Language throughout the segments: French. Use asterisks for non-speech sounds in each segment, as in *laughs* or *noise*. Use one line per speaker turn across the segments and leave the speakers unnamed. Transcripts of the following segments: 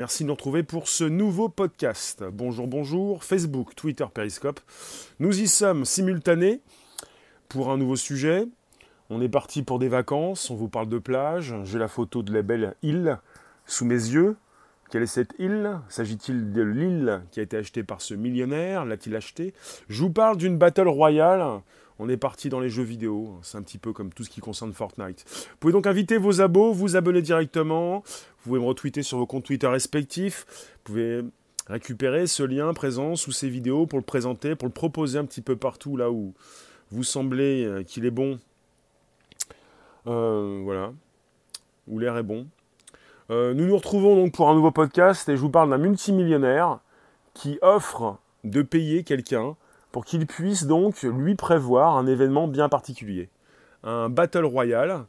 Merci de nous retrouver pour ce nouveau podcast. Bonjour, bonjour, Facebook, Twitter, Periscope. Nous y sommes simultanés pour un nouveau sujet. On est parti pour des vacances, on vous parle de plage. J'ai la photo de la belle île sous mes yeux. Quelle est cette île? S'agit-il de l'île qui a été achetée par ce millionnaire? L'a-t-il acheté Je vous parle d'une battle royale on est parti dans les jeux vidéo. C'est un petit peu comme tout ce qui concerne Fortnite. Vous pouvez donc inviter vos abos, vous abonner directement. Vous pouvez me retweeter sur vos comptes Twitter respectifs. Vous pouvez récupérer ce lien présent sous ces vidéos pour le présenter, pour le proposer un petit peu partout là où vous semblez euh, qu'il est bon. Euh, voilà. Où l'air est bon. Euh, nous nous retrouvons donc pour un nouveau podcast et je vous parle d'un multimillionnaire qui offre de payer quelqu'un pour qu'il puisse donc lui prévoir un événement bien particulier. Un Battle Royale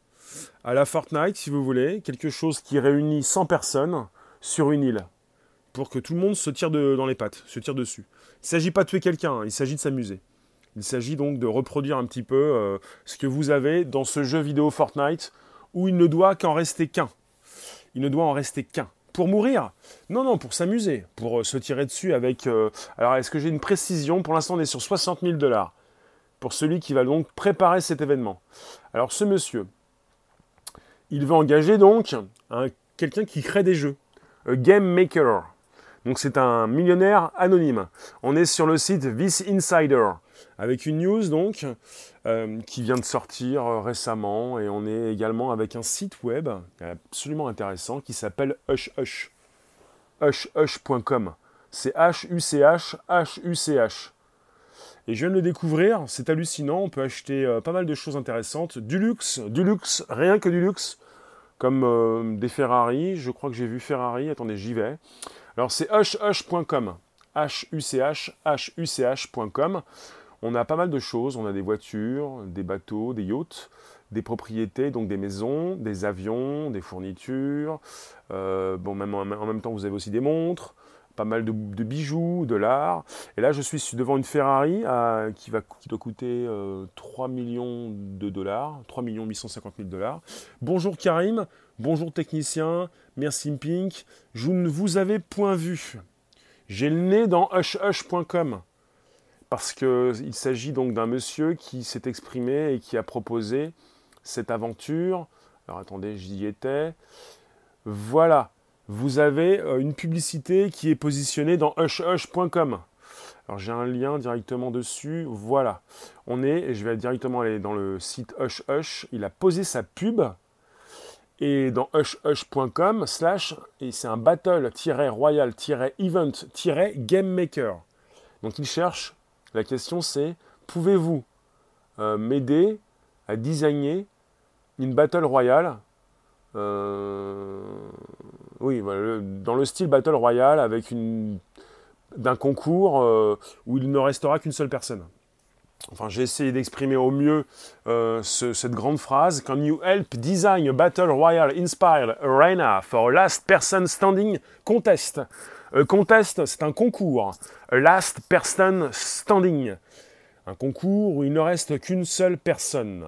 à la Fortnite, si vous voulez, quelque chose qui réunit 100 personnes sur une île, pour que tout le monde se tire dans les pattes, se tire dessus. Il ne s'agit pas de tuer quelqu'un, hein, il s'agit de s'amuser. Il s'agit donc de reproduire un petit peu euh, ce que vous avez dans ce jeu vidéo Fortnite, où il ne doit qu'en rester qu'un. Il ne doit en rester qu'un. Pour mourir Non, non, pour s'amuser, pour euh, se tirer dessus avec... Euh, alors, est-ce que j'ai une précision? Pour l'instant, on est sur 60 000 dollars pour celui qui va donc préparer cet événement. Alors, ce monsieur, il va engager donc quelqu'un qui crée des jeux, un game maker. Donc, c'est un millionnaire anonyme. On est sur le site This Insider avec une news donc euh, qui vient de sortir euh, récemment et on est également avec un site web absolument intéressant qui s'appelle Hush Hush. C'est H-U-C-H, H-U-C-H. Et je viens de le découvrir, c'est hallucinant, on peut acheter euh, pas mal de choses intéressantes. Du luxe, du luxe, rien que du luxe, comme des Ferrari, je crois que j'ai vu Ferrari, attendez, j'y vais. Alors c'est hushhush.com, H-U-C-H, H-U-C-H.com. On a pas mal de choses, on a des voitures, des bateaux, des yachts, des propriétés, donc des maisons, des avions, des fournitures. Euh, bon, même en, même temps, vous avez aussi des montres, pas mal de, bijoux, de l'art. Et là, je suis devant une Ferrari euh, qui, doit coûter 3 euh, millions de dollars, 3 millions 850 000 dollars. Bonjour Karim, bonjour technicien, merci Pink. Je ne vous avais point vu. J'ai le nez dans hushhush.com parce qu'il s'agit donc d'un monsieur qui s'est exprimé et qui a proposé cette aventure. Alors attendez, j'y étais. Voilà, vous avez euh, une publicité qui est positionnée dans hushhush.com. Alors j'ai un lien directement dessus, voilà. On est, et je vais directement aller dans le site Hush Hush, il a posé sa pub, et dans hushhush.com, slash, et c'est un battle-royal-event-game maker. Donc il cherche la question c'est, pouvez-vous euh, m'aider à designer une Battle Royale euh, Oui, dans le style Battle Royale avec une d'un concours euh, où il ne restera qu'une seule personne. Enfin, j'ai essayé d'exprimer au mieux cette grande phrase. Can you help design a battle royale inspired arena for last person standing contest? Contest, c'est un concours. Last Person Standing. Un concours où il ne reste qu'une seule personne.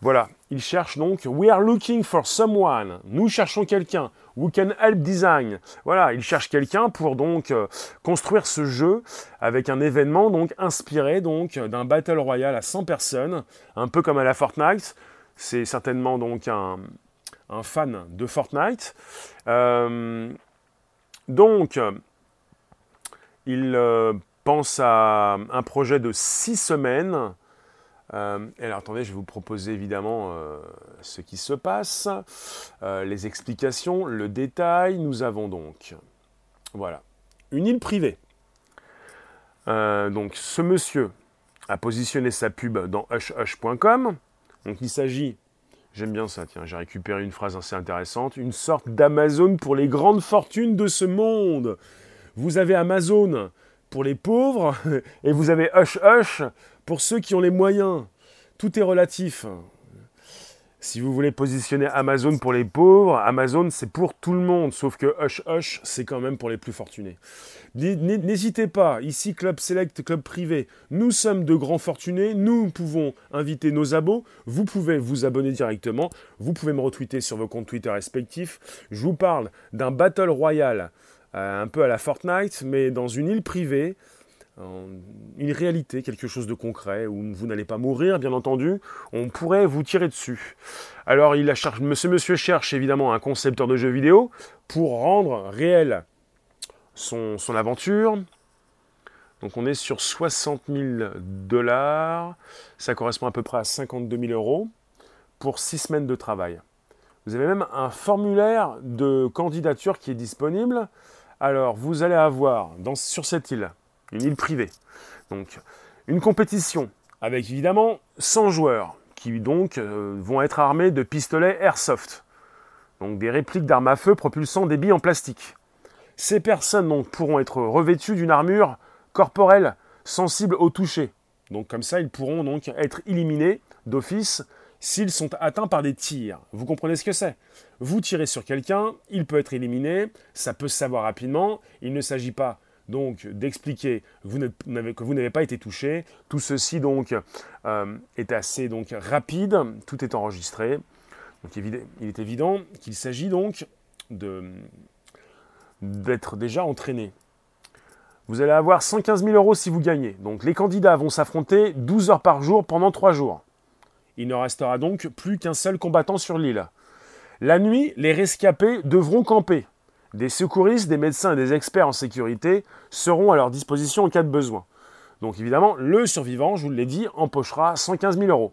Voilà, il cherche donc We are looking for someone. Nous cherchons quelqu'un. Who can help design. Voilà, il cherche quelqu'un pour donc euh, construire ce jeu avec un événement donc inspiré donc d'un battle royale à 100 personnes, un peu comme à la Fortnite. C'est certainement donc un, fan de Fortnite. Euh, donc, il euh, pense à un projet de six semaines. Euh, alors attendez, je vais vous proposer évidemment euh, ce qui se passe, les explications, le détail. Nous avons donc, voilà, une île privée. donc ce monsieur a positionné sa pub dans hushhush.com. Donc il s'agit, j'aime bien ça, tiens, j'ai récupéré une phrase assez intéressante, une sorte d'Amazon pour les grandes fortunes de ce monde. Vous avez Amazon pour les pauvres *laughs* et vous avez Hush Hush pour ceux qui ont les moyens. Tout est relatif. Si vous voulez positionner Amazon pour les pauvres, Amazon c'est pour tout le monde, sauf que Hush Hush c'est quand même pour les plus fortunés. N'hésitez pas, ici Club Select, Club Privé, nous sommes de grands fortunés, nous pouvons inviter nos abos, vous pouvez vous abonner directement, vous pouvez me retweeter sur vos comptes Twitter respectifs. Je vous parle d'un Battle Royale un peu à la Fortnite, mais dans une île privée, une réalité, quelque chose de concret, où vous n'allez pas mourir, bien entendu, on pourrait vous tirer dessus. Alors, il a ce monsieur cherche évidemment un concepteur de jeux vidéo pour rendre réel son, son aventure. Donc, on est sur 60 000 dollars, ça correspond à peu près à 52 000 euros pour 6 semaines de travail. Vous avez même un formulaire de candidature qui est disponible. Alors, vous allez avoir dans, sur cette île une île privée. Donc une compétition avec évidemment 100 joueurs qui donc euh, vont être armés de pistolets airsoft. Donc des répliques d'armes à feu propulsant des billes en plastique. Ces personnes donc pourront être revêtues d'une armure corporelle sensible au toucher. Donc comme ça, ils pourront donc être éliminés d'office s'ils sont atteints par des tirs. Vous comprenez ce que c'est? Vous tirez sur quelqu'un, il peut être éliminé, ça peut se savoir rapidement, il ne s'agit pas donc d'expliquer que vous n'avez pas été touché. Tout ceci euh, est assez rapide, tout est enregistré. Il est évident qu'il s'agit donc d'être déjà entraîné. Vous allez avoir 115 000 euros si vous gagnez. Donc les candidats vont s'affronter 12 heures par jour pendant 3 jours. Il ne restera donc plus qu'un seul combattant sur l'île. La nuit, les rescapés devront camper. Des secouristes, des médecins et des experts en sécurité seront à leur disposition en cas de besoin. Donc évidemment, le survivant, je vous l'ai dit, empochera 115 000 euros.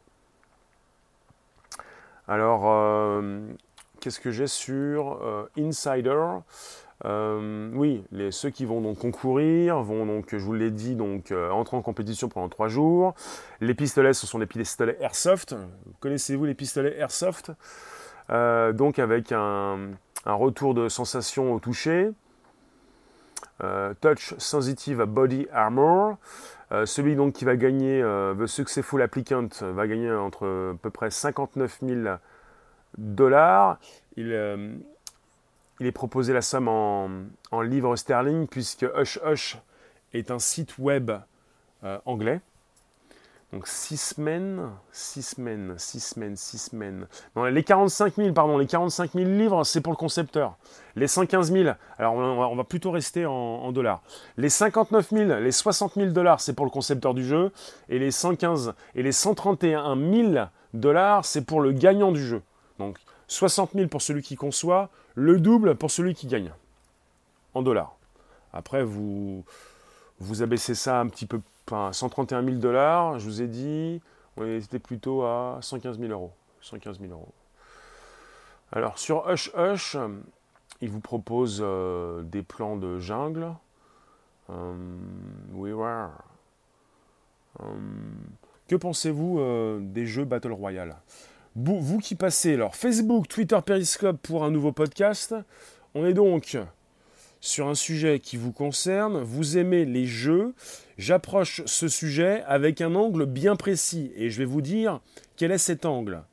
Alors, euh, qu'est-ce que j'ai sur euh, Insider? Euh, Oui, ceux qui vont donc concourir vont donc, je vous l'ai dit, donc entrer en compétition pendant trois jours. Les pistolets, ce sont des pistolets airsoft. Connaissez-vous les pistolets airsoft? Donc avec un, un retour de sensation au toucher, euh, touch Sensitive Body Armor. Euh, celui donc qui va gagner, euh, The Successful Applicant, va gagner entre à peu près 59 000 dollars. Il, est proposé la somme en, en livres sterling puisque Hush Hush est un site web anglais. Donc 6 semaines, 6 semaines, 6 semaines, 6 semaines. Non, les 45 000, pardon, les 45 000 livres, c'est pour le concepteur. Les 115 000, alors on va, plutôt rester en, dollars. Les 59 000, les 60 000 dollars, c'est pour le concepteur du jeu. Et les 115 et les 131 000 dollars, c'est pour le gagnant du jeu. Donc 60 000 pour celui qui conçoit, le double pour celui qui gagne. En dollars. Après, vous, vous abaissez ça un petit peu enfin 131 000 dollars, je vous ai dit, on était plutôt à 115 000 euros. 115 000 euros. Alors sur Hush Hush, il vous propose euh, des plans de jungle. we euh, euh, que pensez-vous des jeux Battle Royale? Vous, vous, qui passez alors Facebook, Twitter, Periscope pour un nouveau podcast, on est donc sur un sujet qui vous concerne, vous aimez les jeux, j'approche ce sujet avec un angle bien précis et je vais vous dire quel est cet angle.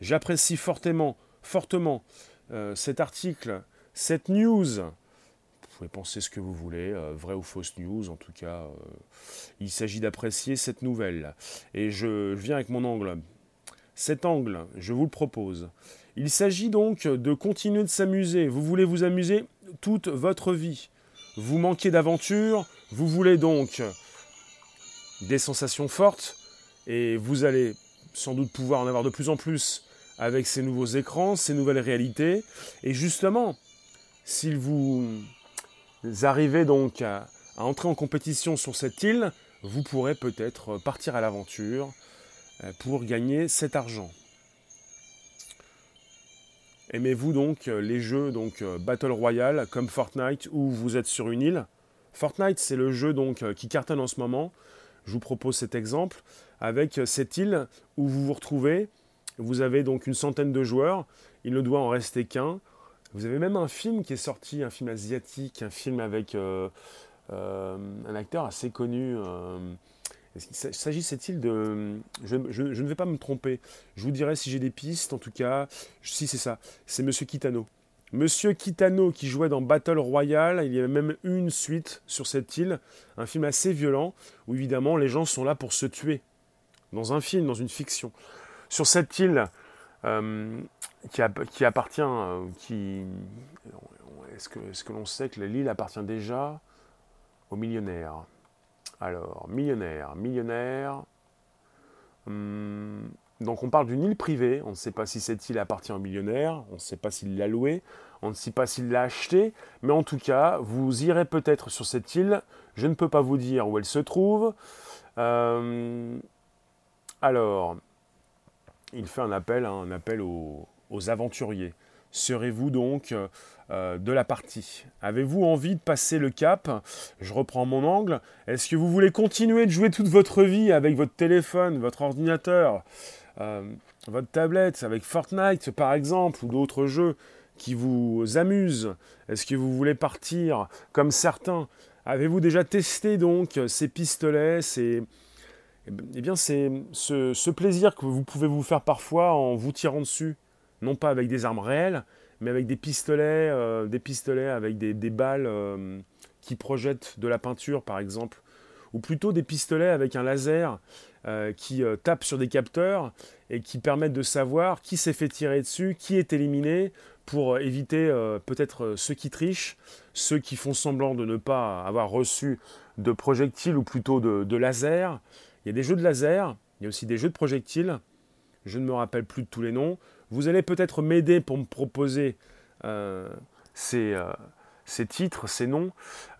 J'apprécie fortement, fortement euh, cet article, cette news. Vous pouvez penser ce que vous voulez, euh, vrai ou fausse news, en tout cas, euh, il s'agit d'apprécier cette nouvelle. Et je viens avec mon angle. Cet angle, je vous le propose. Il s'agit donc de continuer de s'amuser. Vous voulez vous amuser toute votre vie. Vous manquez d'aventure, vous voulez donc des sensations fortes, et vous allez sans doute pouvoir en avoir de plus en plus avec ces nouveaux écrans, ces nouvelles réalités. Et justement, si vous arrivez donc à, entrer en compétition sur cette île, vous pourrez peut-être partir à l'aventure euh, pour gagner cet argent. Aimez-vous donc euh, les jeux donc euh, Battle Royale comme Fortnite où vous êtes sur une île? Fortnite, c'est le jeu donc euh, qui cartonne en ce moment. Je vous propose cet exemple avec cette île où vous vous retrouvez. Vous avez donc une centaine de joueurs. Il ne doit en rester qu'un. Vous avez même un film qui est sorti, un film asiatique, un film avec un acteur assez connu. S'agissait-il de... Je, ne vais pas me tromper. Je vous dirai si j'ai des pistes. En tout cas, si c'est ça. C'est Monsieur Kitano. Monsieur Kitano qui jouait dans Battle Royale. Il y avait même une suite sur cette île. Un film assez violent où évidemment les gens sont là pour se tuer. Dans un film, dans une fiction. Sur cette île euh, qui, appartient, euh, est-ce que, est que l'on sait que l'île appartient déjà aux millionnaires Alors, millionnaire, millionnaire. Hum, donc on parle d'une île privée, on ne sait pas si cette île appartient aux millionnaires, on ne sait pas s'il l'a louée, on ne sait pas s'il l'a achetée, mais en tout cas, vous irez peut-être sur cette île, je ne peux pas vous dire où elle se trouve. Euh, alors, il fait un appel, hein, un appel aux, aventuriers. Serez-vous donc euh, de la partie Avez-vous envie de passer le cap? Je reprends mon angle. Est-ce que vous voulez continuer de jouer toute votre vie avec votre téléphone, votre ordinateur euh, votre tablette avec Fortnite par exemple ou d'autres jeux qui vous amusent? Est-ce que vous voulez partir comme certains? Avez-vous déjà testé donc ces pistolets. Eh bien, c'est ce, plaisir que vous pouvez vous faire parfois en vous tirant dessus, non pas avec des armes réelles, mais avec des pistolets, euh, des pistolets avec des, balles euh, qui projettent de la peinture, par exemple, ou plutôt des pistolets avec un laser euh, qui euh, tapent sur des capteurs et qui permettent de savoir qui s'est fait tirer dessus, qui est éliminé, pour éviter peut-être ceux qui trichent, ceux qui font semblant de ne pas avoir reçu de projectiles ou plutôt de, de laser. Il y a des jeux de laser, il y a aussi des jeux de projectiles. Je ne me rappelle plus de tous les noms. Vous allez peut-être m'aider pour me proposer ces, ces titres, ces noms.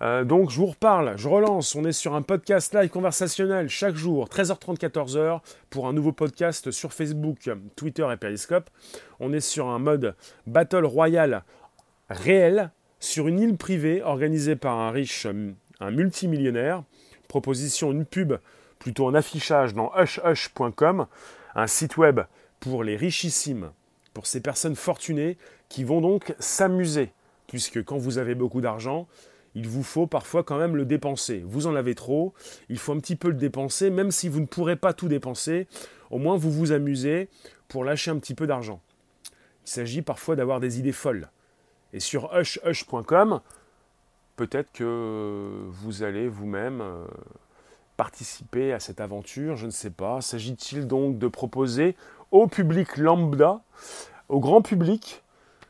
Euh, donc je vous reparle, je relance, on est sur un podcast live conversationnel chaque jour, 13h30, 14h, pour un nouveau podcast sur Facebook, Twitter et Periscope. On est sur un mode Battle Royale réel, sur une île privée organisée par un riche, un multimillionnaire. Proposition, une pub, plutôt un affichage dans hushhush.com, un site web pour les richissimes, pour ces personnes fortunées qui vont donc s'amuser puisque quand vous avez beaucoup d'argent, il vous faut parfois quand même le dépenser. Vous en avez trop, il faut un petit peu le dépenser, même si vous ne pourrez pas tout dépenser, au moins vous vous amusez pour lâcher un petit peu d'argent. Il s'agit parfois d'avoir des idées folles. Et sur hushhush.com, peut-être que vous allez vous-même euh, participer à cette aventure, je ne sais pas. S'agit-il donc de proposer au public lambda, au grand public,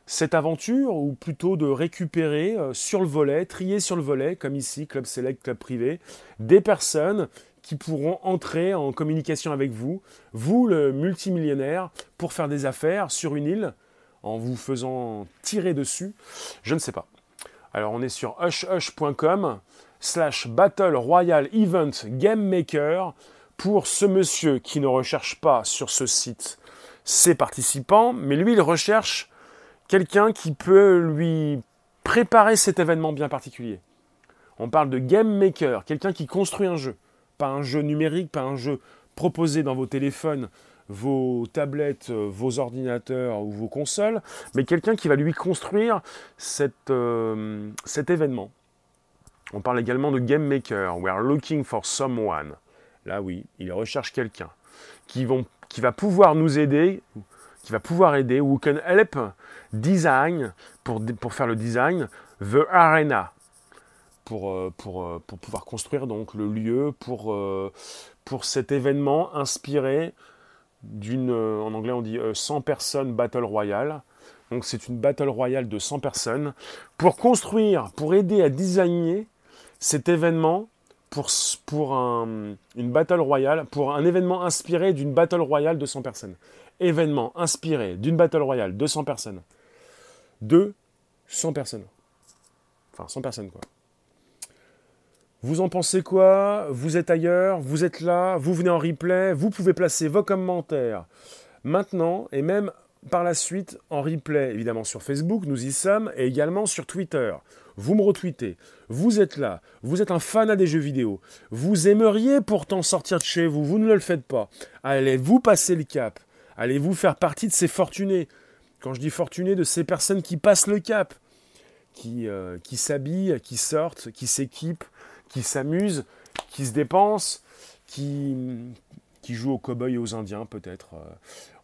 cette aventure, ou plutôt de récupérer euh, sur le volet, trier sur le volet, comme ici, Club Select, Club Privé, des personnes qui pourront entrer en communication avec vous, vous le multimillionnaire, pour faire des affaires sur une île, en vous faisant tirer dessus, je ne sais pas. Alors on est sur hushhush.com slash Battle Royale Event Game Maker pour ce monsieur qui ne recherche pas sur ce site ses participants, mais lui il recherche quelqu'un qui peut lui préparer cet événement bien particulier. On parle de game maker, quelqu'un qui construit un jeu, pas un jeu numérique, pas un jeu proposé dans vos téléphones, vos tablettes, vos ordinateurs ou vos consoles, mais quelqu'un qui va lui construire euh, cet événement. On parle également de game maker. We are looking for someone. Là oui, il recherche quelqu'un qui, va pouvoir nous aider, qui va pouvoir aider, who can help design, pour, pour faire le design, the arena, pour, euh, pour, euh, pour pouvoir construire donc le lieu pour, euh, pour cet événement inspiré d'une, en anglais on dit 100 personnes Battle Royale. Donc c'est une Battle Royale de 100 personnes. Pour construire, pour aider à designer cet événement pour, un, une Battle Royale, pour un événement inspiré d'une Battle Royale de 100 personnes événement inspiré d'une Battle Royale de 100 personnes. De 100 personnes. Enfin, 100 personnes, quoi. Vous en pensez quoi? Vous êtes ailleurs? Vous êtes là? Vous venez en replay? Vous pouvez placer vos commentaires maintenant et même par la suite en replay, évidemment sur Facebook, nous y sommes, et également sur Twitter. Vous me retweetez, vous êtes là, vous êtes un fan à des jeux vidéo, vous aimeriez pourtant sortir de chez vous, vous ne le faites pas. Allez, vous passez le cap, Allez-vous faire partie de ces fortunés? Quand je dis fortunés, de ces personnes qui passent le cap, qui, euh, qui s'habillent, qui sortent, qui s'équipent, qui s'amusent, qui se dépensent, qui, qui jouent aux cow-boys et aux indiens peut-être. Euh,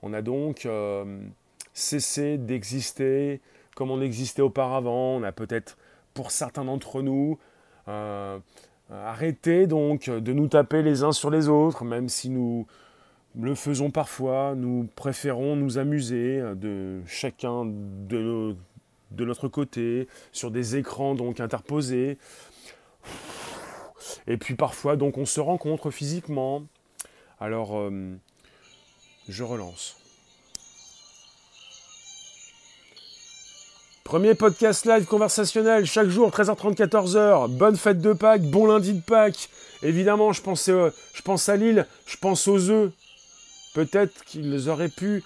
on a donc euh, cessé d'exister comme on existait auparavant. On a peut-être, pour certains d'entre nous, arrêté donc de nous taper les uns sur les autres, même si nous, le faisons parfois, nous préférons nous amuser de chacun de de notre côté, sur des écrans donc interposés. Et puis parfois donc on se rencontre physiquement. Alors euh, je relance. Premier podcast live conversationnel chaque jour 13h30 14h. Bonne fête de Pâques, bon lundi de Pâques. Évidemment, je pense, euh, je pense à Lille, je pense aux œufs. Peut-être qu'ils auraient pu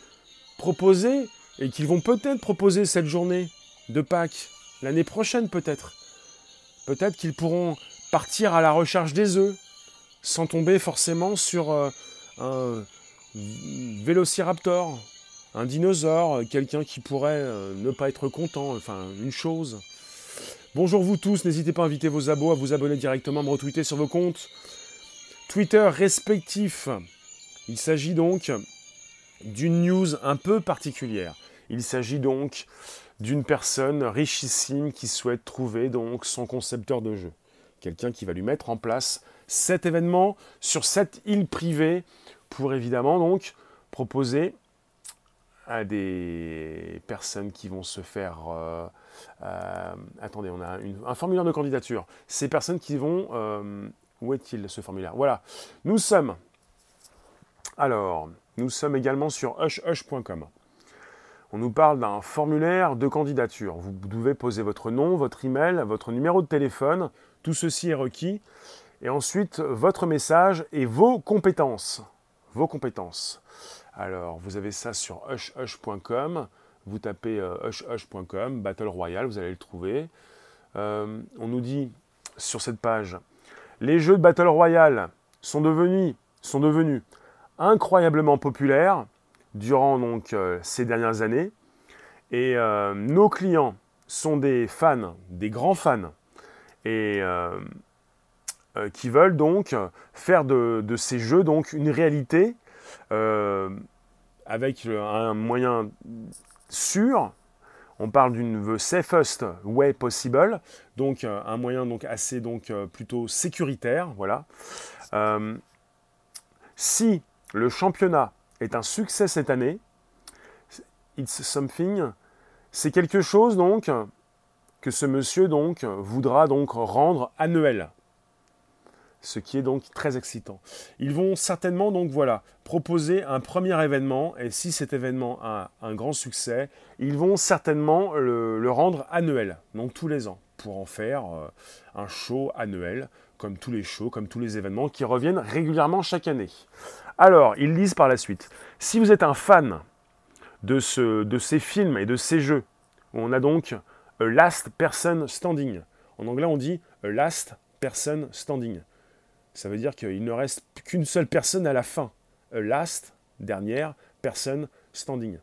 proposer et qu'ils vont peut-être proposer cette journée de Pâques l'année prochaine peut-être. Peut-être qu'ils pourront partir à la recherche des œufs sans tomber forcément sur euh, un vélociraptor, un dinosaure, quelqu'un qui pourrait euh, ne pas être content, enfin une chose. Bonjour vous tous, n'hésitez pas à inviter vos abos, à vous abonner directement, à me retweeter sur vos comptes Twitter respectifs. Il s'agit donc d'une news un peu particulière. Il s'agit donc d'une personne richissime qui souhaite trouver donc son concepteur de jeu. Quelqu'un qui va lui mettre en place cet événement sur cette île privée pour évidemment donc proposer à des personnes qui vont se faire... Euh, euh, attendez, on a un formulaire de candidature. Ces personnes qui vont... Euh, où est-il ce formulaire? Voilà. Nous sommes... Alors, nous sommes également sur hushhush.com. On nous parle d'un formulaire de candidature. Vous devez poser votre nom, votre email, votre numéro de téléphone. Tout ceci est requis. Et ensuite, votre message et vos compétences. Vos compétences. Alors, vous avez ça sur hushhush.com. Vous tapez euh, hushhush.com, Battle Royale, vous allez le trouver. Euh, on nous dit sur cette page, les jeux de Battle Royale sont devenus, incroyablement populaire durant donc euh, ces dernières années. Et nos clients sont des fans, des grands fans, et qui veulent donc faire de, ces jeux donc une réalité avec un moyen sûr. On parle d'une the safest way possible, donc un moyen donc assez donc plutôt sécuritaire, voilà. si le championnat est un succès cette année. It's something. C'est quelque chose donc que ce monsieur donc voudra donc rendre annuel. Ce qui est donc très excitant. Ils vont certainement donc voilà proposer un premier événement et si cet événement a un grand succès, ils vont certainement le, rendre annuel, donc tous les ans, pour en faire euh, un show annuel, comme tous les shows, comme tous les événements qui reviennent régulièrement chaque année. Alors, ils disent par la suite, si vous êtes un fan de, de ces films et de ces jeux, on a donc a last person standing. En anglais, on dit a last person standing. Ça veut dire qu'il ne reste qu'une seule personne à la fin. A last, dernière, person standing.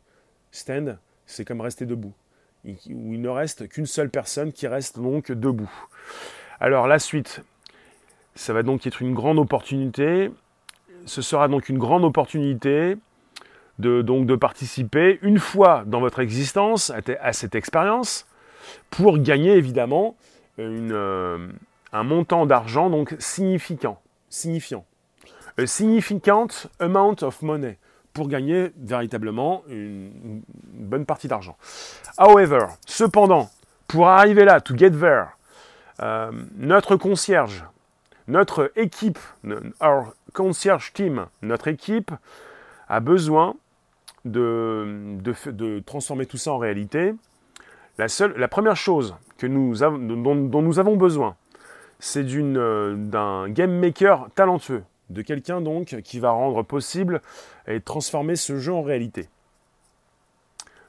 Stand, c'est comme rester debout. Il ne reste qu'une seule personne qui reste donc debout. Alors la suite, ça va donc être une grande opportunité ce sera donc une grande opportunité de, donc, de participer une fois dans votre existence à, cette expérience pour gagner évidemment euh, un montant d'argent donc significant, signifiant. A significant amount of money pour gagner véritablement une, bonne partie d'argent. However, cependant, pour arriver là, to get there, euh, notre concierge, notre équipe, our concierge team, notre équipe, a besoin de, de, transformer tout ça en réalité. La, seule, la première chose que nous dont, nous avons besoin, c'est d'un game maker talentueux, de quelqu'un donc qui va rendre possible et transformer ce jeu en réalité.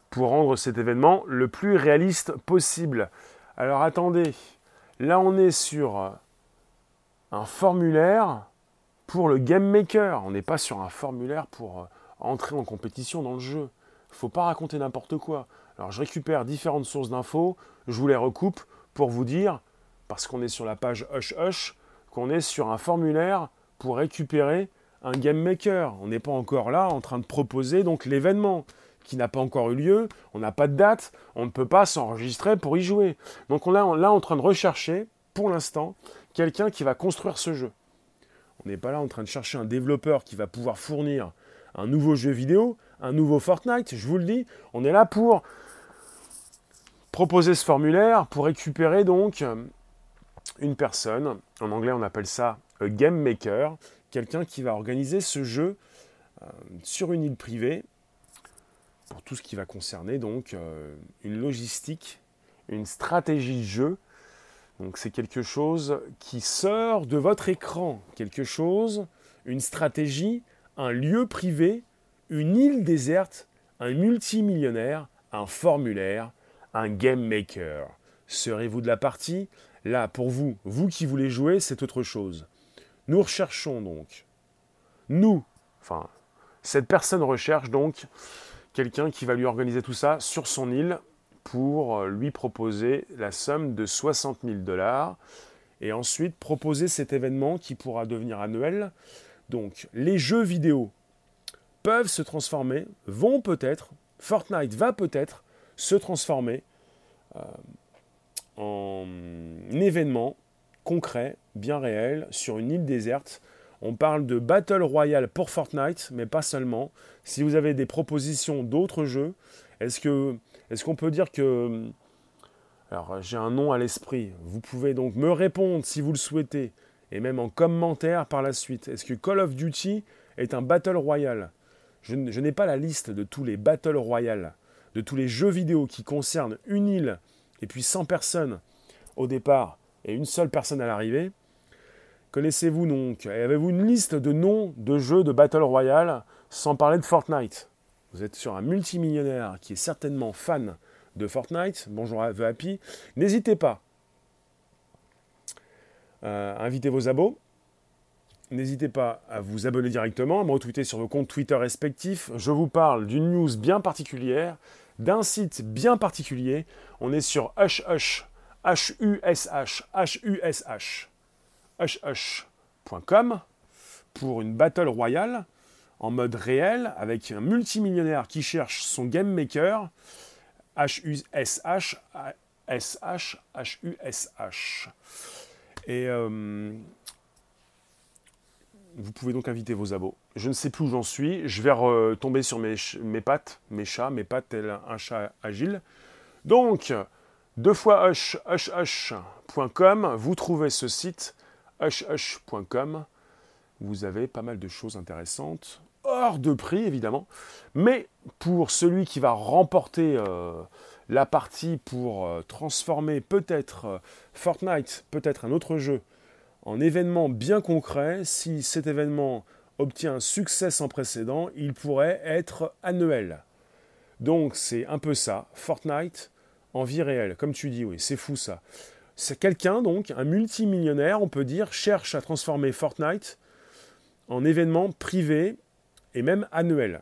Pour rendre cet événement le plus réaliste possible. Alors attendez, là on est sur un formulaire pour le game maker. On n'est pas sur un formulaire pour euh, entrer en compétition dans le jeu. Faut pas raconter n'importe quoi. Alors je récupère différentes sources d'infos, je vous les recoupe pour vous dire, parce qu'on est sur la page Hush Hush, qu'on est sur un formulaire pour récupérer un game maker. On n'est pas encore là en train de proposer donc l'événement qui n'a pas encore eu lieu, on n'a pas de date, on ne peut pas s'enregistrer pour y jouer. Donc on est là en train de rechercher, pour l'instant, quelqu'un qui va construire ce jeu. On n'est pas là en train de chercher un développeur qui va pouvoir fournir un nouveau jeu vidéo, un nouveau Fortnite, je vous le dis. On est là pour proposer ce formulaire pour récupérer donc une personne. En anglais, on appelle ça game maker, quelqu'un qui va organiser ce jeu euh, sur une île privée pour tout ce qui va concerner donc euh, une logistique, une stratégie de jeu. Donc c'est quelque chose qui sort de votre écran, quelque chose, une stratégie, un lieu privé, une île déserte, un multimillionnaire, un formulaire, un game maker. Serez-vous de la partie? Là, pour vous, vous qui voulez jouer, c'est autre chose. Nous recherchons donc, nous, enfin, cette personne recherche donc quelqu'un qui va lui organiser tout ça sur son île pour euh, lui proposer la somme de 60 000 dollars et ensuite proposer cet événement qui pourra devenir annuel. Donc les jeux vidéo peuvent se transformer, vont peut-être, Fortnite va peut-être se transformer euh, en événement concret, bien réel, sur une île déserte. On parle de Battle Royale pour Fortnite, mais pas seulement. Si vous avez des propositions d'autres jeux, est-ce qu'on peut dire que alors j'ai un nom à l'esprit. Vous pouvez donc me répondre si vous le souhaitez et même en commentaire par la suite. Est-ce que Call of Duty est un Battle Royale? Je n'ai pas la liste de tous les Battle Royale, de tous les jeux vidéo qui concernent une île et puis 100 personnes au départ et une seule personne à l'arrivée. Connaissez-vous donc Avez-vous une liste de noms de jeux de Battle Royale sans parler de Fortnite? Vous êtes sur un multimillionnaire qui est certainement fan de Fortnite. Bonjour à The Happy. N'hésitez pas. Euh, invitez vos abos. N'hésitez pas à vous abonner directement, à me retweeter sur vos comptes Twitter respectifs. Je vous parle d'une news bien particulière, d'un site bien particulier. On est sur Hush Hush pour une battle royale en mode réel avec un multimillionnaire qui cherche son game maker. H-U-S-H, S-H, H-U-S-H. Et euh, vous pouvez donc inviter vos abos. Je ne sais plus où j'en suis. Je vais tomber sur mes, pattes, mes chats, mes pattes tel un chat agile. Donc, deux fois hush, hush, vous trouvez ce site, hushhush.com. Vous avez pas mal de choses intéressantes, hors de prix évidemment, mais pour celui qui va remporter euh, la partie pour euh, transformer peut-être euh, Fortnite, peut-être un autre jeu, en événement bien concret, si cet événement obtient un succès sans précédent, il pourrait être annuel. Donc c'est un peu ça, Fortnite en vie réelle. Comme tu dis, oui, c'est fou ça. C'est quelqu'un, donc, un multimillionnaire, on peut dire, cherche à transformer Fortnite en événement privé et même annuel,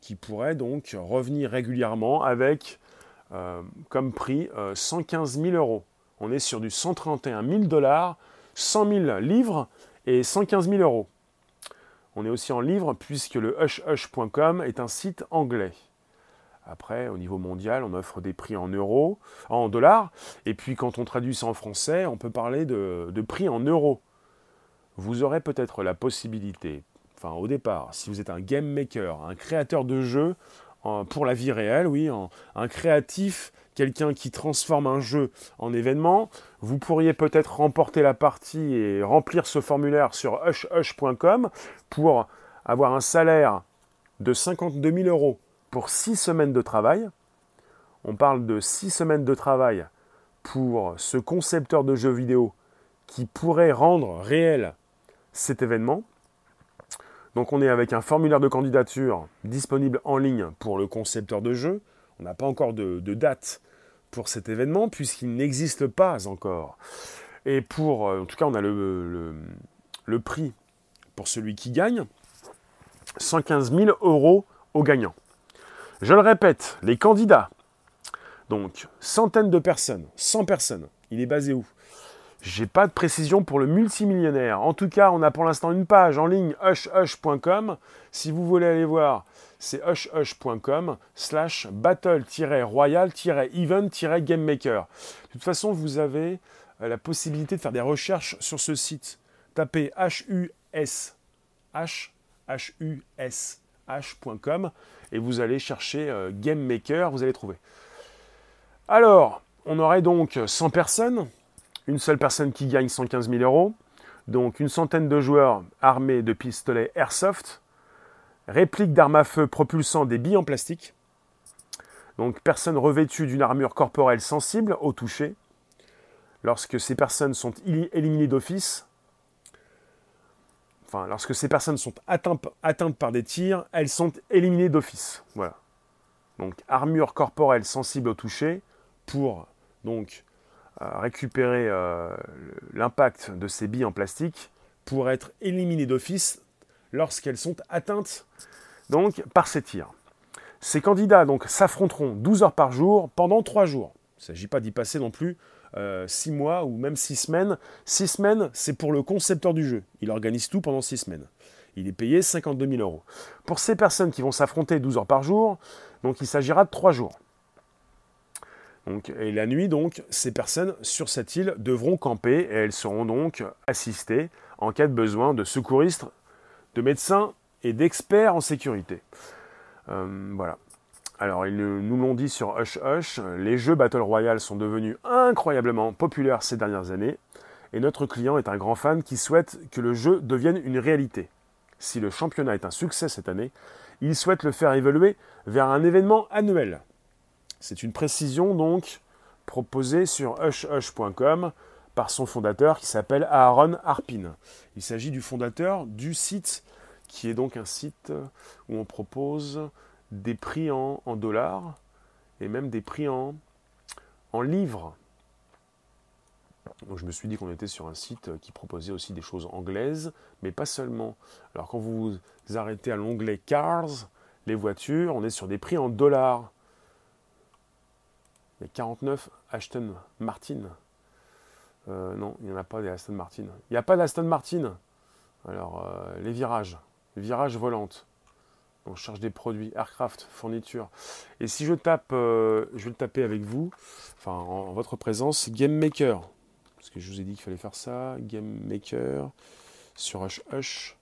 qui pourrait donc revenir régulièrement avec euh, comme prix 115 euh, 000 euros. On est sur du 131 000 dollars, 100 000 livres et 115 000 euros. On est aussi en livres puisque le hushhush.com est un site anglais. Après, au niveau mondial, on offre des prix en euros, en dollars. Et puis, quand on traduit ça en français, on peut parler de, prix en euros. Vous aurez peut-être la possibilité, enfin, au départ, si vous êtes un game maker, un créateur de jeux pour la vie réelle, oui, un créatif, quelqu'un qui transforme un jeu en événement, vous pourriez peut-être remporter la partie et remplir ce formulaire sur hushhush.com pour avoir un salaire de 52 000 euros pour six semaines de travail. On parle de six semaines de travail pour ce concepteur de jeux vidéo qui pourrait rendre réel cet événement. Donc on est avec un formulaire de candidature disponible en ligne pour le concepteur de jeu. On n'a pas encore de, date pour cet événement puisqu'il n'existe pas encore. Et pour, euh, en tout cas, on a le, prix pour celui qui gagne, 115 000 euros au gagnant. Je le répète, les candidats, donc centaines de personnes, 100 personnes, il est basé où? J'ai pas de précision pour le multimillionnaire. En tout cas, on a pour l'instant une page en ligne hushhush.com. Si vous voulez aller voir, c'est hushhush.com slash battle-royal-event-gamemaker. De toute façon, vous avez euh, la possibilité de faire des recherches sur ce site. Tapez H-U-S, et vous allez chercher euh, Game Maker, vous allez trouver. Alors, on aurait donc 100 personnes, une seule personne qui gagne 115 000 euros, donc une centaine de joueurs armés de pistolets airsoft, répliques d'armes à feu propulsant des billes en plastique, donc personnes revêtues d'une armure corporelle sensible au toucher. Lorsque ces personnes sont éliminées d'office, enfin lorsque ces personnes sont atteintes, atteintes par des tirs, elles sont éliminées d'office. Voilà. Donc armure corporelle sensible au toucher pour donc euh, récupérer euh, l'impact de ces billes en plastique pour être éliminées d'office lorsqu'elles sont atteintes donc par ces tirs. Ces candidats s'affronteront 12 heures par jour pendant 3 jours. Il ne s'agit pas d'y passer non plus 6 euh, mois ou même 6 semaines. 6 semaines, c'est pour le concepteur du jeu. Il organise tout pendant 6 semaines. Il est payé 52 000 euros. Pour ces personnes qui vont s'affronter 12 heures par jour, il s'agira de 3 jours. Et la nuit, donc, ces personnes sur cette île devront camper et elles seront donc assistées en cas de besoin de secouristes, de médecins et d'experts en sécurité. Euh, voilà. Alors, ils nous l'ont dit sur Hush Hush, les jeux Battle Royale sont devenus incroyablement populaires ces dernières années, et notre client est un grand fan qui souhaite que le jeu devienne une réalité. Si le championnat est un succès cette année, il souhaite le faire évoluer vers un événement annuel. C'est une précision donc proposée sur hushhush.com par son fondateur qui s'appelle Aaron Harpin. Il s'agit du fondateur du site qui est donc un site où on propose des prix en, dollars et même des prix en, en livres. Donc je me suis dit qu'on était sur un site qui proposait aussi des choses anglaises, mais pas seulement. Alors quand vous vous arrêtez à l'onglet Cars, les voitures, on est sur des prix en dollars. 49 Aston Martin. Euh, non, il n'y en a pas des Aston Martin. Il n'y a pas d'Aston Martin. Alors, euh, les virages, les virages volantes. On cherche des produits, aircraft, fourniture. Et si je tape, euh, je vais le taper avec vous, enfin en, votre présence, Game Maker. Parce que je vous ai dit qu'il fallait faire ça. Game Maker sur Hush.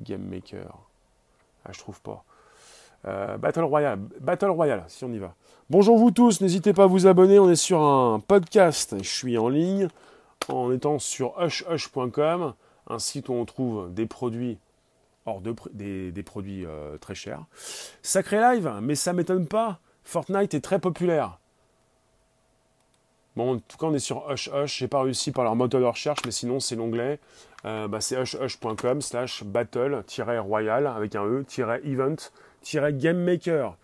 Game Maker. Ah, je trouve pas. Euh, Battle Royale, Battle Royale, si on y va. Bonjour vous tous, n'hésitez pas à vous abonner, on est sur un podcast, je suis en ligne en étant sur hushhush.com, un site où on trouve des produits hors de des, des produits euh, très chers. Sacré live, mais ça m'étonne pas, Fortnite est très populaire. Bon, en tout cas, on est sur Hush Hush. J'ai pas réussi par leur moteur de recherche, mais sinon, c'est l'onglet. Euh, bah, c'est hushhush.com slash battle-royal avec un E-event Game Maker.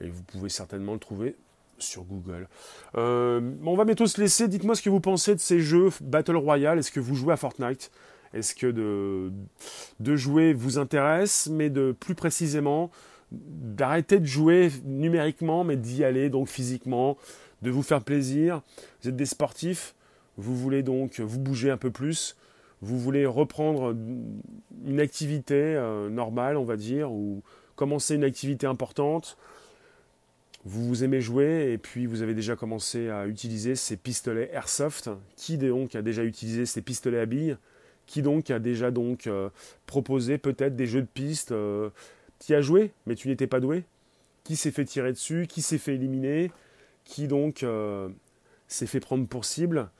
Et vous pouvez certainement le trouver sur Google. Euh, on va bientôt se laisser. Dites-moi ce que vous pensez de ces jeux Battle Royale. Est-ce que vous jouez à Fortnite? Est-ce que de, de jouer vous intéresse? Mais de plus précisément, d'arrêter de jouer numériquement, mais d'y aller donc physiquement, de vous faire plaisir. Vous êtes des sportifs, vous voulez donc vous bouger un peu plus, vous voulez reprendre une activité euh, normale, on va dire, ou commencer une activité importante, vous, vous aimez jouer et puis vous avez déjà commencé à utiliser ces pistolets airsoft. Qui donc a déjà utilisé ces pistolets à billes? Qui donc a déjà donc euh, proposé peut-être des jeux de piste euh, Qui a joué mais tu n'étais pas doué? Qui s'est fait tirer dessus? Qui s'est fait éliminer? Qui donc euh, s'est fait prendre pour cible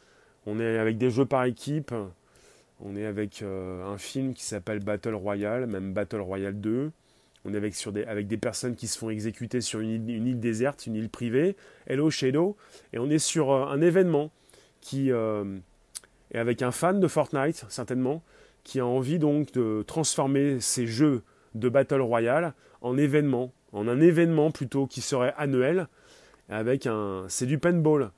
On est avec des jeux par équipe. On est avec un film qui s'appelle Battle Royale, même Battle Royale 2. On est avec, des, avec des personnes qui se font exécuter sur une île, déserte, une île privée, Hello Shadow, et on est sur euh, un événement qui euh, est avec un fan de Fortnite, certainement, qui a envie donc de transformer ces jeux de Battle Royale en événement, en un événement plutôt qui serait annuel, avec un... c'est du paintball.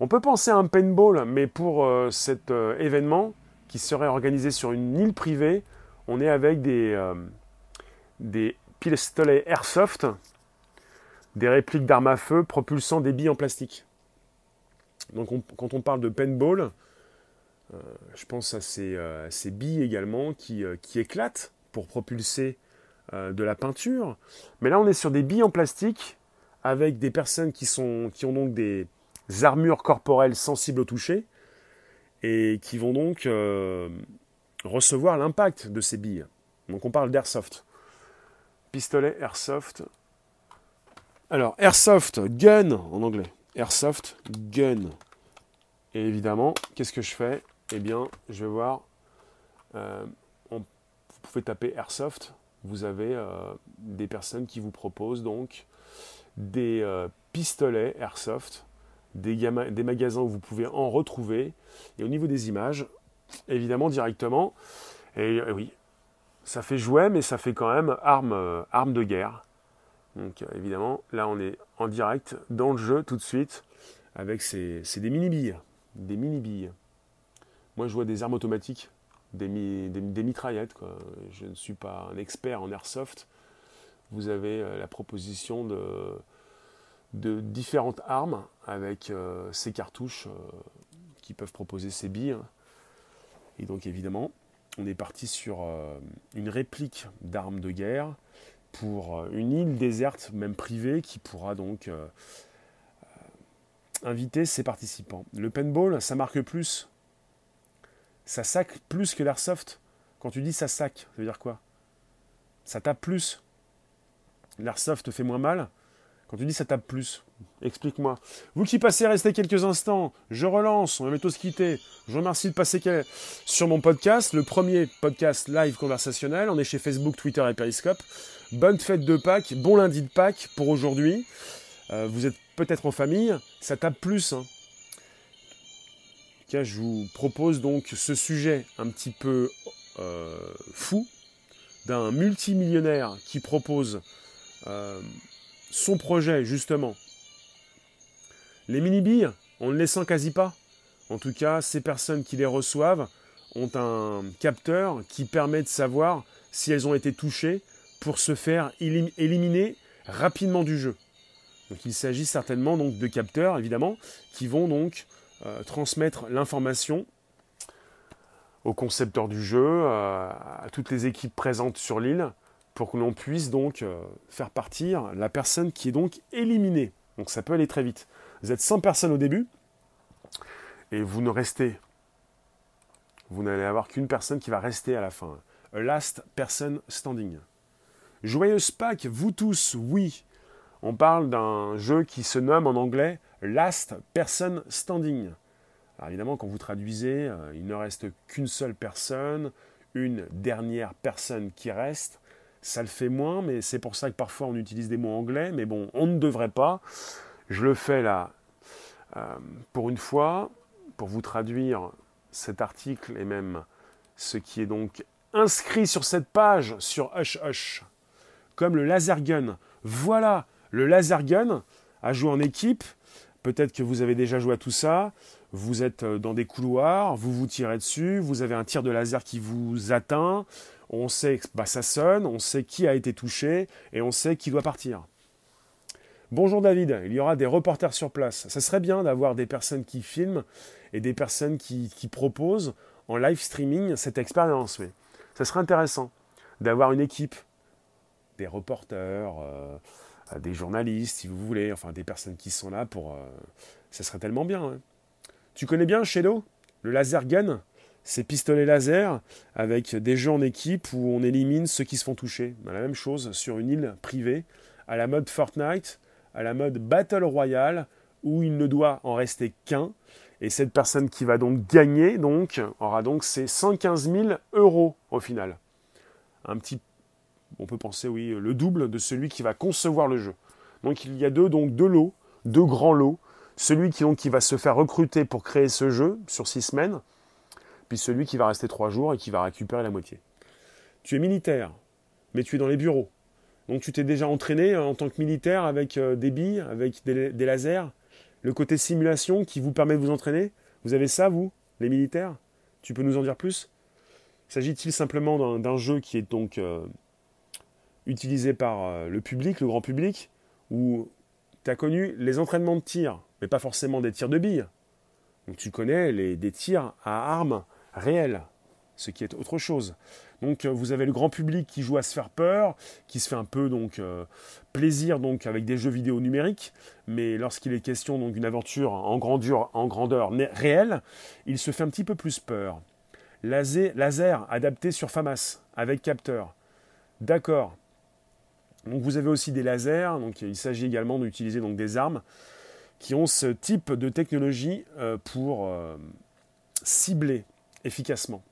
On peut penser à un paintball, mais pour euh, cet événement qui serait organisé sur une île privée, on est avec des, des pistolets airsoft, des répliques d'armes à feu propulsant des billes en plastique. Donc quand on parle de paintball, euh, je pense à ces, euh, billes également qui, euh, qui, éclatent pour propulser de la peinture. Mais là on est sur des billes en plastique avec des personnes qui, sont, qui ont donc des armures corporelles sensibles au toucher et qui vont donc recevoir l'impact de ces billes. Donc on parle d'airsoft pistolet airsoft Alors, Airsoft Gun en anglais. Airsoft Gun. Et évidemment, qu'est-ce que je fais? Eh bien, je vais voir. Euh, vous pouvez taper Airsoft. Vous avez euh, des personnes qui vous proposent donc des euh, pistolets Airsoft, des, magasins où vous pouvez en retrouver. Et au niveau des images, évidemment directement, et, oui, ça fait jouet, mais ça fait quand même arme, arme de guerre. Donc évidemment, là on est en direct dans le jeu tout de suite avec ces, des mini-billes des mini-billes. Moi, je vois des armes automatiques, des, des, mitraillettes. Je ne suis pas un expert en airsoft. Vous avez euh, la proposition de, différentes armes avec euh, ces cartouches euh, qui peuvent proposer ces billes. Et donc, évidemment, on est parti sur une réplique d'armes de guerre pour une île déserte, même privée, qui pourra donc inviter ses participants. Le paintball, ça marque plus. Ça sac plus que l'airsoft. Quand tu dis ça sac, ça veut dire quoi? Ça tape plus. L'airsoft fait moins mal. Quand tu dis ça tape plus, explique-moi. Vous qui passez, restez quelques instants. Je relance, on va bientôt se quitter. Je vous remercie de passer sur mon podcast, le premier podcast live conversationnel. On est chez Facebook, Twitter et Periscope. Bonne fête de Pâques, bon lundi de Pâques pour aujourd'hui. Euh, vous êtes peut-être en famille, ça tape plus. Hein. je vous propose donc ce sujet un petit peu euh, fou d'un multimillionnaire qui propose euh, son projet justement. Les mini-billes, on ne les sent quasi pas. En tout cas, ces personnes qui les reçoivent ont un capteur qui permet de savoir si elles ont été touchées pour se faire éliminer rapidement du jeu. Donc il s'agit certainement donc de capteurs, évidemment, qui vont donc euh, transmettre l'information aux concepteurs du jeu, euh, à toutes les équipes présentes sur l'île, pour que l'on puisse donc euh, faire partir la personne qui est donc éliminée. Donc ça peut aller très vite. Vous êtes 100 personnes au début, et vous ne restez, vous n'allez avoir qu'une personne qui va rester à la fin. A last person standing. Joyeuse Pâques, vous tous, oui, on parle d'un jeu qui se nomme en anglais Last Person Standing. Alors évidemment, quand vous traduisez, euh, il ne reste qu'une seule personne, une dernière personne qui reste. Ça le fait moins, mais c'est pour ça que parfois on utilise des mots anglais. Mais bon, on ne devrait pas. Je le fais là euh, pour une fois, pour vous traduire cet article et même ce qui est donc inscrit sur cette page sur Hush Hush, comme le laser gun. Voilà le laser gun, à jouer en équipe, peut-être que vous avez déjà joué à tout ça, vous êtes euh, dans des couloirs, vous vous tirez dessus, vous avez un tir de laser qui vous atteint, on sait que bah, ça sonne, on sait qui a été touché et on sait qui doit partir. Bonjour David, il y aura des reporters sur place. Ça serait bien d'avoir des personnes qui filment et des personnes qui, proposent en live streaming cette expérience. Mais ça serait intéressant d'avoir une équipe, des reporters, euh, des journalistes, si vous voulez, enfin des personnes qui sont là pour... Euh, ça serait tellement bien. Hein. Tu connais bien Shadow Le laser gun? Ces pistolets laser avec des jeux en équipe où on élimine ceux qui se font toucher. Ben, la même chose sur une île privée, à la mode Fortnite, à la mode Battle Royale, où il ne doit en rester qu'un. Et cette personne qui va donc gagner donc, aura donc ses 115 000 euros au final. Un petit on peut penser, oui, le double de celui qui va concevoir le jeu. Donc il y a deux, donc deux lots, deux grands lots. Celui qui va se faire recruter pour créer ce jeu sur six semaines, puis celui qui va rester trois jours et qui va récupérer la moitié. Tu es militaire, mais tu es dans les bureaux. Donc tu t'es déjà entraîné en tant que militaire avec euh, des billes, avec des, lasers, le côté simulation qui vous permet de vous entraîner. Vous avez ça, vous, les militaires? Tu peux nous en dire plus? S'agit-il simplement d'un jeu qui est donc euh, utilisé par euh, le public, le grand public, où tu as connu les entraînements de tir, mais pas forcément des tirs de billes? Donc tu connais les, des tirs à armes réelles, ce qui est autre chose. Donc euh, vous avez le grand public qui joue à se faire peur, qui se fait un peu donc euh, plaisir donc avec des jeux vidéo numériques, mais lorsqu'il est question donc d'une aventure en grandeur, en grandeur réelle, il se fait un petit peu plus peur. Laser, laser adapté sur FAMAS avec capteur. D'accord, Donc vous avez aussi des lasers, donc il s'agit également d'utiliser donc des armes qui ont ce type de technologie euh, pour cibler efficacement.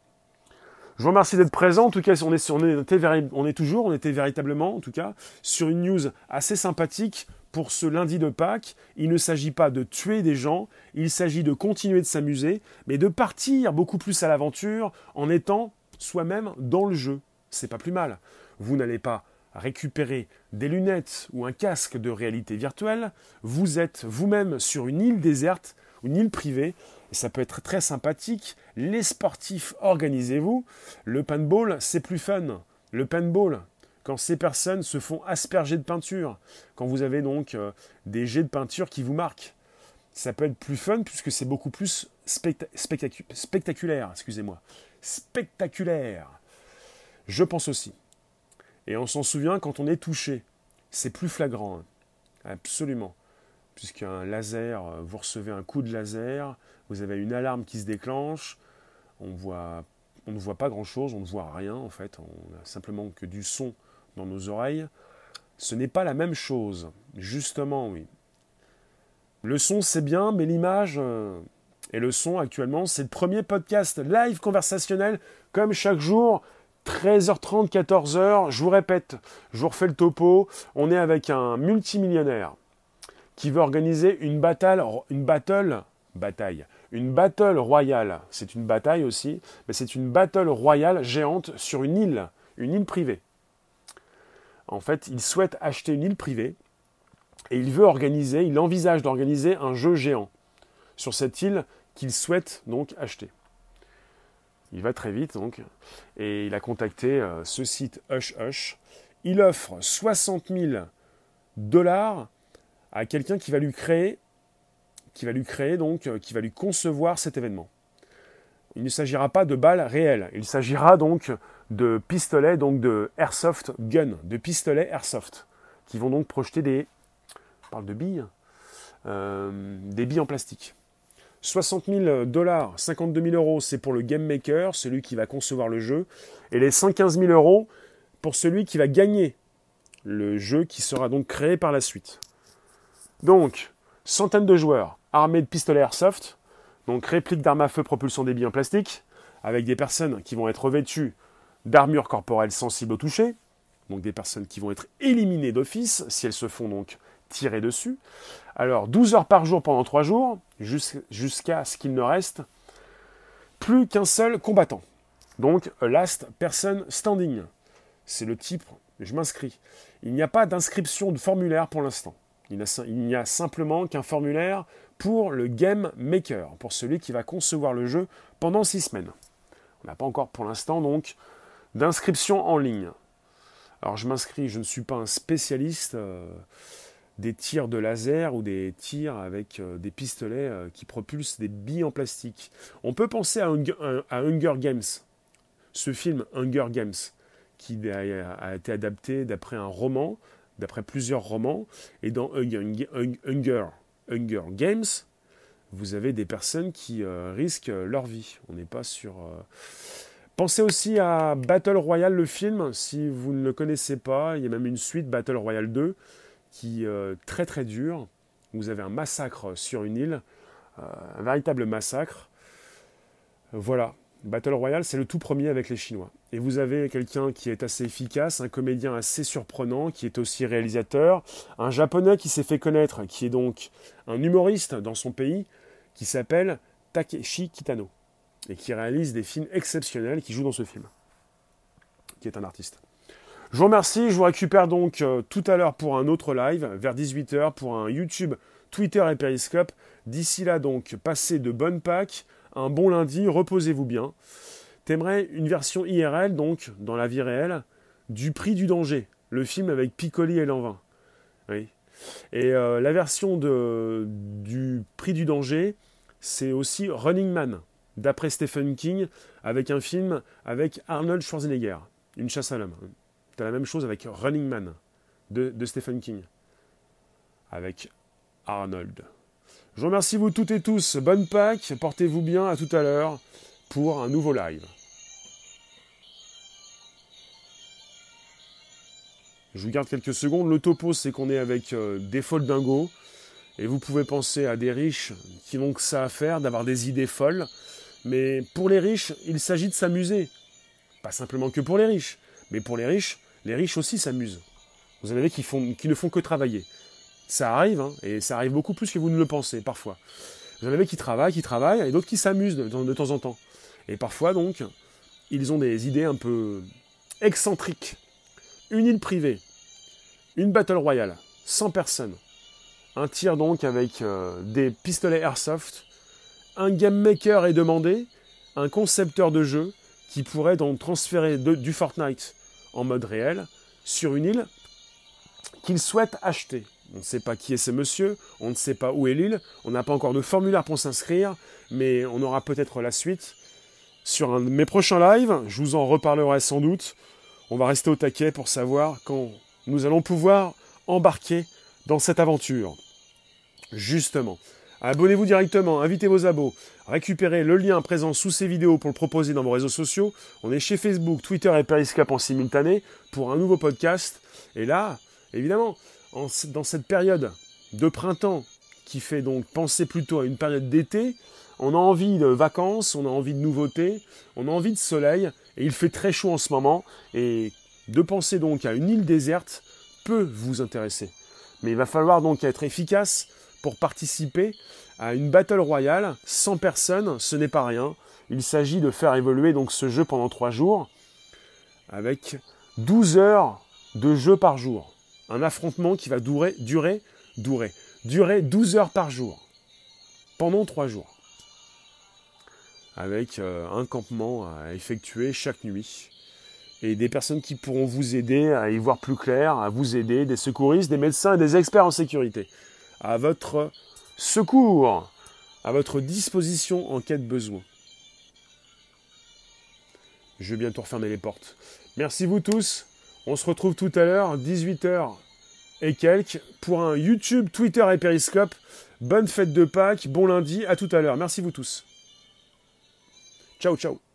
Je vous remercie d'être présent. En tout cas, on est, on, était, on est toujours, on était véritablement, en tout cas, sur une news assez sympathique pour ce lundi de Pâques. Il ne s'agit pas de tuer des gens, il s'agit de continuer de s'amuser, mais de partir beaucoup plus à l'aventure en étant soi-même dans le jeu. C'est pas plus mal. Vous n'allez pas récupérer des lunettes ou un casque de réalité virtuelle, vous êtes vous-même sur une île déserte, une île privée, ça peut être très sympathique. Les sportifs, organisez-vous. Le paintball, c'est plus fun. Le paintball, quand ces personnes se font asperger de peinture, quand vous avez donc euh, des jets de peinture qui vous marquent, ça peut être plus fun puisque c'est beaucoup plus spectaculaire, excusez-moi. Spectaculaire. Je pense aussi. Et on s'en souvient quand on est touché. C'est plus flagrant. Hein. Absolument. Puisqu'un laser, euh, vous recevez un coup de laser, vous avez une alarme qui se déclenche, on, ne voit pas grand-chose, on ne voit rien en fait, on a simplement que du son dans nos oreilles. Ce n'est pas la même chose, justement, oui. Le son, c'est bien, mais l'image euh, et le son, actuellement, c'est le premier podcast live conversationnel, comme chaque jour, 13h30, 14h, je vous répète, je vous refais le topo, on est avec un multimillionnaire qui veut organiser une bataille, une battle, bataille, une battle royale. C'est une bataille aussi, mais c'est une battle royale géante sur une île, une île privée. En fait, il souhaite acheter une île privée et il veut organiser, il envisage d'organiser un jeu géant sur cette île qu'il souhaite donc acheter. Il va très vite donc. Et il a contacté euh, ce site Hush Hush. Il offre 60 000 dollars à quelqu'un qui va lui créer, qui va lui créer donc, euh, qui va lui concevoir cet événement. Il ne s'agira pas de balles réelles. Il s'agira donc de pistolets, donc de airsoft gun, de pistolets airsoft, qui vont donc projeter des, de billes, euh, des billes en plastique. 60 000 dollars, 52 000 euros, c'est pour le game maker, celui qui va concevoir le jeu, et les 115 000 euros pour celui qui va gagner le jeu qui sera donc créé par la suite. Donc, centaines de joueurs armés de pistolets airsoft, donc réplique d'armes à feu propulsant des billes en plastique, avec des personnes qui vont être revêtues d'armures corporelles sensibles au toucher, donc des personnes qui vont être éliminées d'office si elles se font donc tirer dessus. Alors 12 heures par jour pendant 3 jours, jusqu'à ce qu'il ne reste plus qu'un seul combattant. Donc last person standing. C'est le type, je m'inscris. Il n'y a pas d'inscription de formulaire pour l'instant. Il n'y a, simplement qu'un formulaire pour le game maker, pour celui qui va concevoir le jeu pendant 6 semaines. On n'a pas encore pour l'instant donc d'inscription en ligne. Alors je m'inscris, je ne suis pas un spécialiste. Euh, des tirs de laser ou des tirs avec euh, des pistolets euh, qui propulsent des billes en plastique. On peut penser à, Hunger Games, ce film Hunger Games, qui a, été adapté d'après un roman, d'après plusieurs romans. Et dans Hunger, Games, vous avez des personnes qui euh, risquent leur vie. On n'est pas sur... Pensez aussi à Battle Royale, le film, si vous ne le connaissez pas. Il y a même une suite, Battle Royale 2 qui est euh, très très dur. Vous avez un massacre sur une île, euh, un véritable massacre. Voilà, Battle Royale, c'est le tout premier avec les Chinois. Et vous avez quelqu'un qui est assez efficace, un comédien assez surprenant, qui est aussi réalisateur, un japonais qui s'est fait connaître, qui est donc un humoriste dans son pays, qui s'appelle Takeshi Kitano, et qui réalise des films exceptionnels, qui joue dans ce film, qui est un artiste. Je vous remercie, je vous récupère donc euh, tout à l'heure pour un autre live, vers 18h, pour un YouTube, Twitter et Periscope. D'ici là donc, passez de bonnes Pâques, un bon lundi, reposez-vous bien. T'aimerais une version IRL, donc, dans la vie réelle, du prix du danger, le film avec Piccoli et Lanvin. Oui. Et euh, la version de, du prix du danger, c'est aussi Running Man, d'après Stephen King, avec un film avec Arnold Schwarzenegger, une chasse à l'homme. C'est la même chose avec Running Man de, Stephen King. Avec Arnold. Je vous remercie vous toutes et tous. Bonne Pâques. Portez-vous bien. À tout à l'heure pour un nouveau live. Je vous garde quelques secondes. Le topo, c'est qu'on est avec euh, des folles dingos. Et vous pouvez penser à des riches qui n'ont que ça à faire, d'avoir des idées folles. Mais pour les riches, il s'agit de s'amuser. Pas simplement que pour les riches, mais pour les riches, les riches aussi s'amusent. Vous avez qui, font, qui ne font que travailler. Ça arrive, hein, et ça arrive beaucoup plus que vous ne le pensez, parfois. Vous en avez qui travaillent, qui travaillent, et d'autres qui s'amusent de temps en temps. Et parfois, donc, ils ont des idées un peu excentriques. Une île privée, une battle royale, 100 personnes, un tir donc avec euh, des pistolets airsoft, un game maker est demandé, un concepteur de jeu qui pourrait donc transférer du Fortnite en mode réel sur une île qu'il souhaite acheter. On ne sait pas qui est ce monsieur, on ne sait pas où est l'île, on n'a pas encore de formulaire pour s'inscrire, mais on aura peut-être la suite. Sur un de mes prochains lives, je vous en reparlerai sans doute. On va rester au taquet pour savoir quand nous allons pouvoir embarquer dans cette aventure. Justement, abonnez-vous directement, invitez vos abos, récupérez le lien présent sous ces vidéos pour le proposer dans vos réseaux sociaux. On est chez Facebook, Twitter et Periscope en simultané pour un nouveau podcast. Et là, évidemment, dans cette période de printemps qui fait donc penser plutôt à une période d'été, on a envie de vacances, on a envie de nouveautés, on a envie de soleil, et il fait très chaud en ce moment, et de penser donc à une île déserte peut vous intéresser. Mais il va falloir donc être efficace pour participer à une battle royale. 100 personnes, ce n'est pas rien. Il s'agit de faire évoluer donc ce jeu pendant 3 jours, avec 12 heures de jeu par jour. Un affrontement qui va durer, durer, durer, durer 12 heures par jour, pendant 3 jours avec euh, un campement à effectuer chaque nuit. Et des personnes qui pourront vous aider à y voir plus clair, à vous aider, des secouristes, des médecins et des experts en sécurité. À votre secours, à votre disposition en cas de besoin. Je vais bientôt refermer les portes. Merci vous tous. On se retrouve tout à l'heure, 18h et quelques, pour un YouTube, Twitter et Periscope. Bonne fête de Pâques, bon lundi, à tout à l'heure. Merci vous tous. Ciao, ciao.